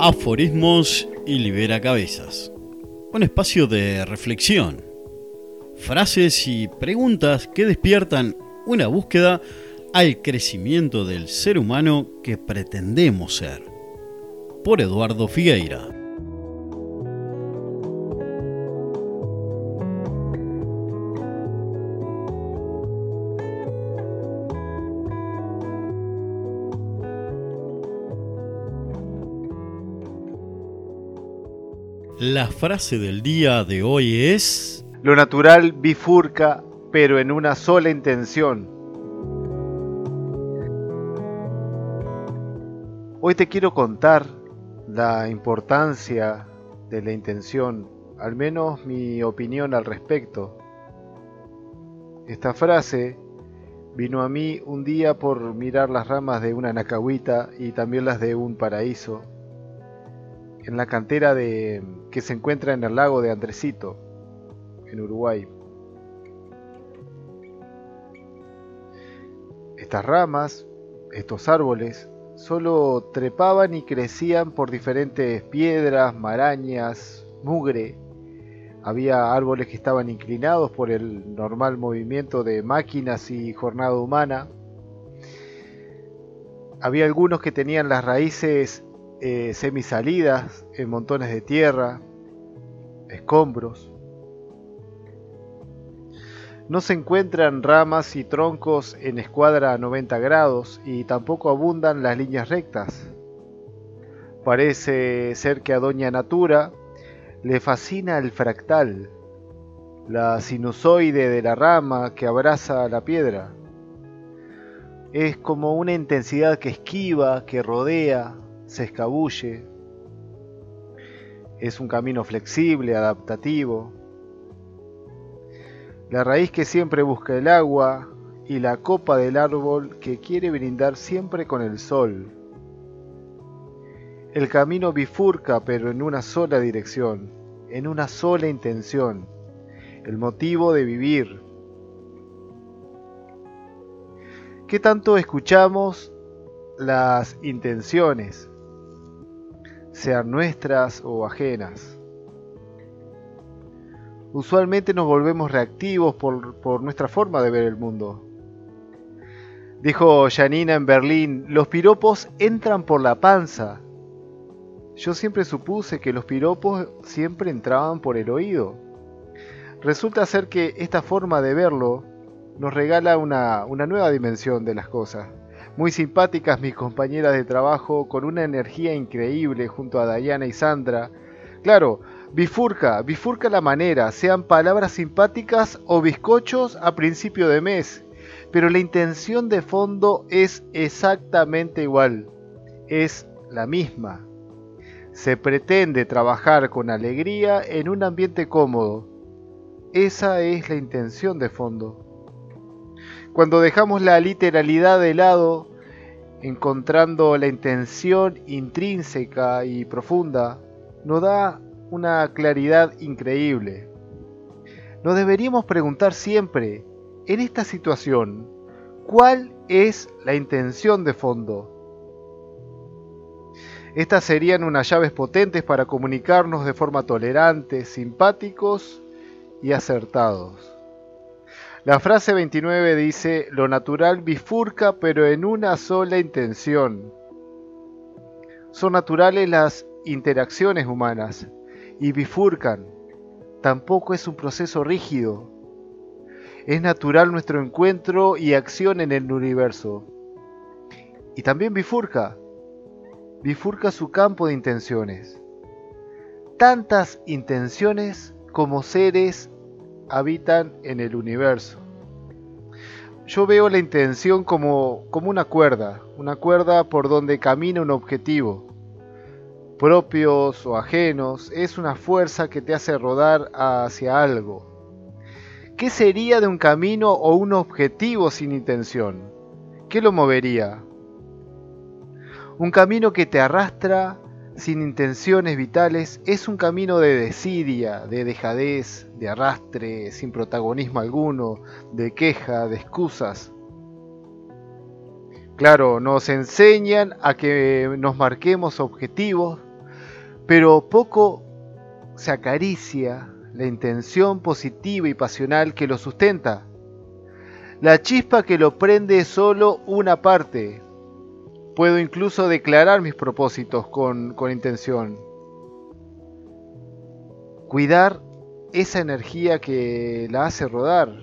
Aforismos y Libera Cabezas. Un espacio de reflexión. Frases y preguntas que despiertan una búsqueda al crecimiento del ser humano que pretendemos ser. Por Eduardo Figueira. La frase del día de hoy es... Lo natural bifurca, pero en una sola intención. Hoy te quiero contar la importancia de la intención, al menos mi opinión al respecto. Esta frase vino a mí un día por mirar las ramas de una nacahuita y también las de un paraíso en la cantera de, que se encuentra en el lago de Andresito, en Uruguay. Estas ramas, estos árboles, solo trepaban y crecían por diferentes piedras, marañas, mugre. Había árboles que estaban inclinados por el normal movimiento de máquinas y jornada humana. Había algunos que tenían las raíces eh, semisalidas en montones de tierra, escombros. No se encuentran ramas y troncos en escuadra a 90 grados y tampoco abundan las líneas rectas. Parece ser que a Doña Natura le fascina el fractal, la sinusoide de la rama que abraza la piedra. Es como una intensidad que esquiva, que rodea, se escabulle. Es un camino flexible, adaptativo. La raíz que siempre busca el agua y la copa del árbol que quiere brindar siempre con el sol. El camino bifurca pero en una sola dirección, en una sola intención, el motivo de vivir. ¿Qué tanto escuchamos las intenciones? Sean nuestras o ajenas. Usualmente nos volvemos reactivos por, nuestra forma de ver el mundo. Dijo Janina en Berlín, los piropos entran por la panza. Yo siempre supuse que los piropos siempre entraban por el oído. Resulta ser que esta forma de verlo nos regala una, nueva dimensión de las cosas. Muy simpáticas mis compañeras de trabajo, con una energía increíble junto a Diana y Sandra. Claro, bifurca, bifurca la manera, sean palabras simpáticas o bizcochos a principio de mes. Pero la intención de fondo es exactamente igual, es la misma. Se pretende trabajar con alegría en un ambiente cómodo. Esa es la intención de fondo. Cuando dejamos la literalidad de lado, encontrando la intención intrínseca y profunda, nos da una claridad increíble. Nos deberíamos preguntar siempre, en esta situación, ¿cuál es la intención de fondo? Estas serían unas llaves potentes para comunicarnos de forma tolerante, simpáticos y acertados. La frase 29 dice, lo natural bifurca pero en una sola intención. Son naturales las interacciones humanas y bifurcan. Tampoco es un proceso rígido. Es natural nuestro encuentro y acción en el universo. Y también bifurca. Bifurca su campo de intenciones. Tantas intenciones como seres habitan en el universo. Yo veo la intención como, como una cuerda, una cuerda por donde camina un objetivo. Propios o ajenos, es una fuerza que te hace rodar hacia algo. ¿Qué sería de un camino o un objetivo sin intención? ¿Qué lo movería? Un camino que te arrastra sin intenciones vitales, es un camino de desidia, de dejadez, de arrastre, sin protagonismo alguno, de queja, de excusas. Claro, nos enseñan a que nos marquemos objetivos, pero poco se acaricia la intención positiva y pasional que lo sustenta. La chispa que lo prende es solo una parte. Puedo incluso declarar mis propósitos con, intención. Cuidar esa energía que la hace rodar.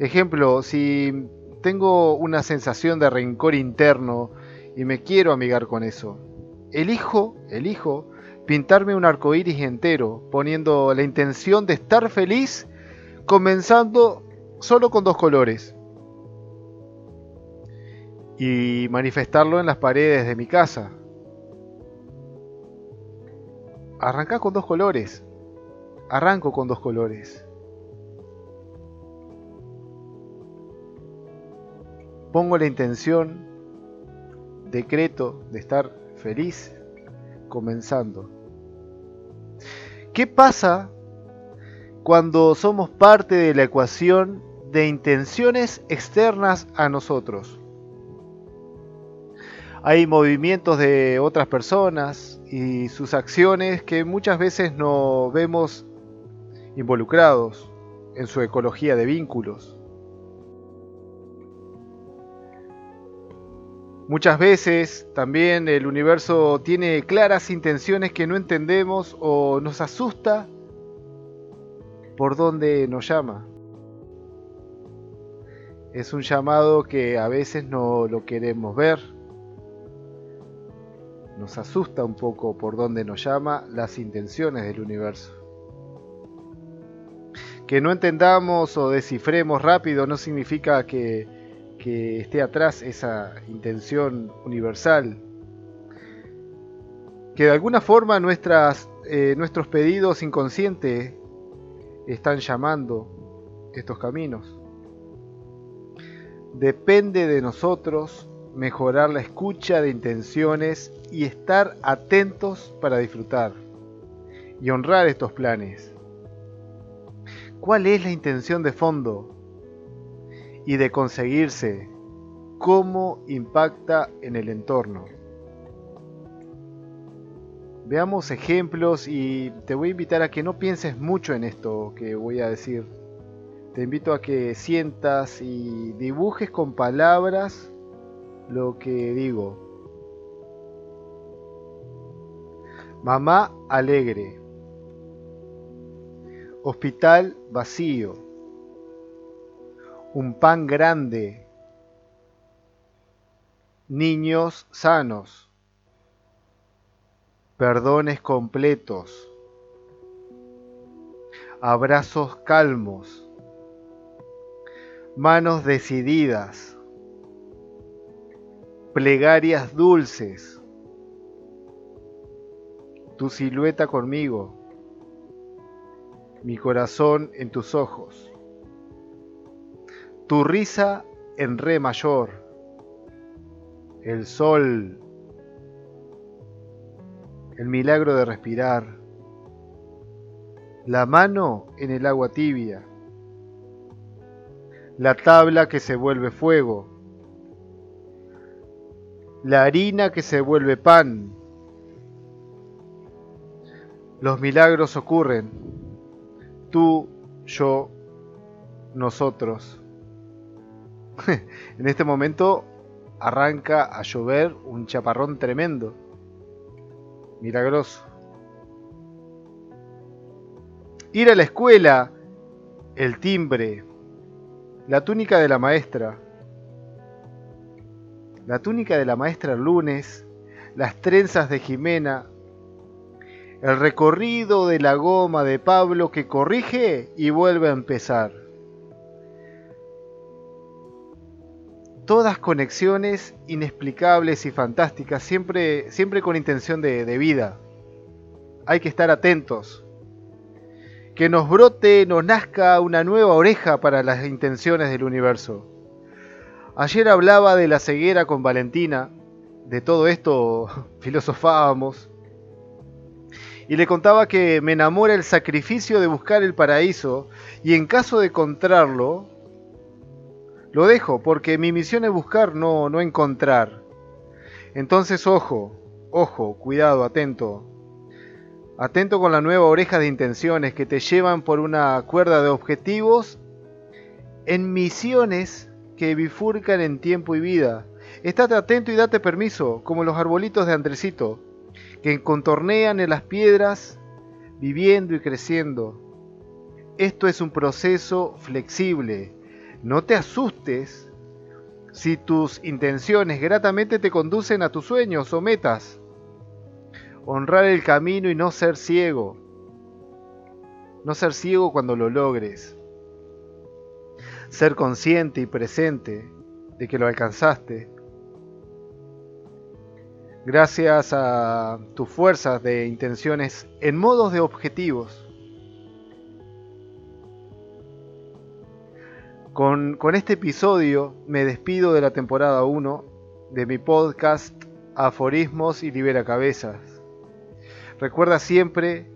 Ejemplo, si tengo una sensación de rencor interno y me quiero amigar con eso, elijo, elijo pintarme un arco iris entero, poniendo la intención de estar feliz, comenzando solo con dos colores. Y manifestarlo en las paredes de mi casa. Arranca con dos colores. Arranco con dos colores. Pongo la intención, decreto de estar feliz comenzando. ¿Qué pasa cuando somos parte de la ecuación de intenciones externas a nosotros? Hay movimientos de otras personas y sus acciones que muchas veces no vemos involucrados en su ecología de vínculos. Muchas veces también el universo tiene claras intenciones que no entendemos o nos asusta por donde nos llama. Es un llamado que a veces no lo queremos ver. Nos asusta un poco por donde nos llama las intenciones del universo. Que no entendamos o descifremos rápido no significa que esté atrás esa intención universal. Que de alguna forma eh, nuestros pedidos inconscientes están llamando estos caminos. Depende de nosotros mejorar la escucha de intenciones y estar atentos para disfrutar y honrar estos planes. ¿Cuál es la intención de fondo? y de conseguirse, cómo impacta en el entorno. Veamos ejemplos y te voy a invitar a que no pienses mucho en esto que voy a decir. Te invito a que sientas y dibujes con palabras lo que digo. Mamá alegre. Hospital vacío. Un pan grande, niños sanos, perdones completos, abrazos calmos, manos decididas, plegarias dulces, tu silueta conmigo, mi corazón en tus ojos. Tu risa en re mayor. El sol. El milagro de respirar. La mano en el agua tibia. La tabla que se vuelve fuego. La harina que se vuelve pan. Los milagros ocurren. Tú, yo, nosotros. en este momento arranca a llover un chaparrón tremendo. Milagroso. Ir a la escuela, el timbre, la túnica de la maestra, la túnica de la maestra lunes, las trenzas de Jimena, el recorrido de la goma de Pablo que corrige y vuelve a empezar. todas conexiones inexplicables y fantásticas, siempre, siempre con intención de, de vida. Hay que estar atentos. Que nos brote, nos nazca una nueva oreja para las intenciones del universo. Ayer hablaba de la ceguera con Valentina, de todo esto filosofábamos, y le contaba que me enamora el sacrificio de buscar el paraíso, y en caso de encontrarlo, lo dejo porque mi misión es buscar, no, no encontrar. Entonces, ojo, ojo, cuidado, atento. Atento con la nueva oreja de intenciones que te llevan por una cuerda de objetivos en misiones que bifurcan en tiempo y vida. Estate atento y date permiso, como los arbolitos de Andresito, que contornean en las piedras, viviendo y creciendo. Esto es un proceso flexible. No te asustes si tus intenciones gratamente te conducen a tus sueños o metas honrar el camino y no ser ciego. No ser ciego cuando lo logres. Ser consciente y presente de que lo alcanzaste. Gracias a tus fuerzas de intenciones en modos de objetivos. Con, con este episodio me despido de la temporada 1 de mi podcast Aforismos y Libera Cabezas. Recuerda siempre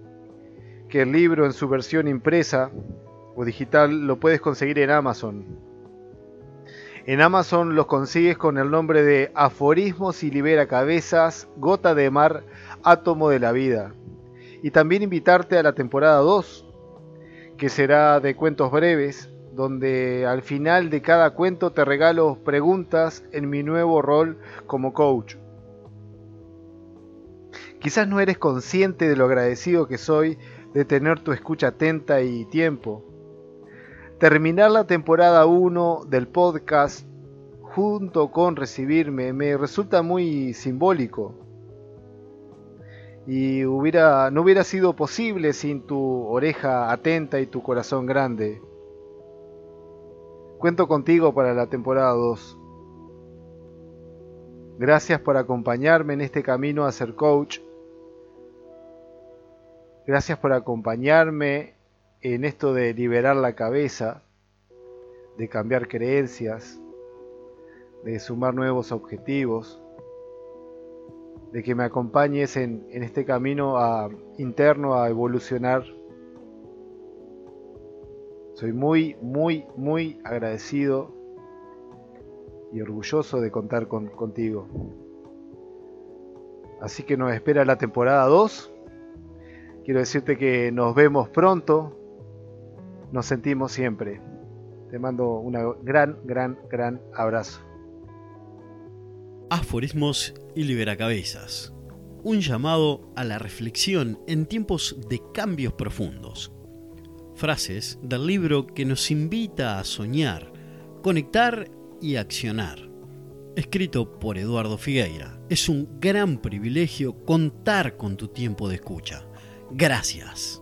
que el libro en su versión impresa o digital lo puedes conseguir en Amazon. En Amazon los consigues con el nombre de Aforismos y Libera Cabezas, Gota de Mar, Átomo de la Vida. Y también invitarte a la temporada 2, que será de cuentos breves, donde al final de cada cuento te regalo preguntas en mi nuevo rol como coach. Quizás no eres consciente de lo agradecido que soy de tener tu escucha atenta y tiempo. Terminar la temporada 1 del podcast junto con recibirme me resulta muy simbólico. Y hubiera, no hubiera sido posible sin tu oreja atenta y tu corazón grande. Cuento contigo para la temporada 2. Gracias por acompañarme en este camino a ser coach Gracias por acompañarme en esto de liberar la cabeza, de cambiar creencias, de sumar nuevos objetivos, de que me acompañes en, este camino interno a evolucionar. Soy muy, muy, muy agradecido y orgulloso de contar contigo. Así que nos espera la temporada 2 Quiero decirte que nos vemos pronto, nos sentimos siempre. Te mando un gran, gran, gran abrazo. Aforismos y Liberacabezas. Un llamado a la reflexión en tiempos de cambios profundos. Frases del libro que nos invita a soñar, conectar y accionar. Escrito por Eduardo Figueira. Es un gran privilegio contar con tu tiempo de escucha. Gracias.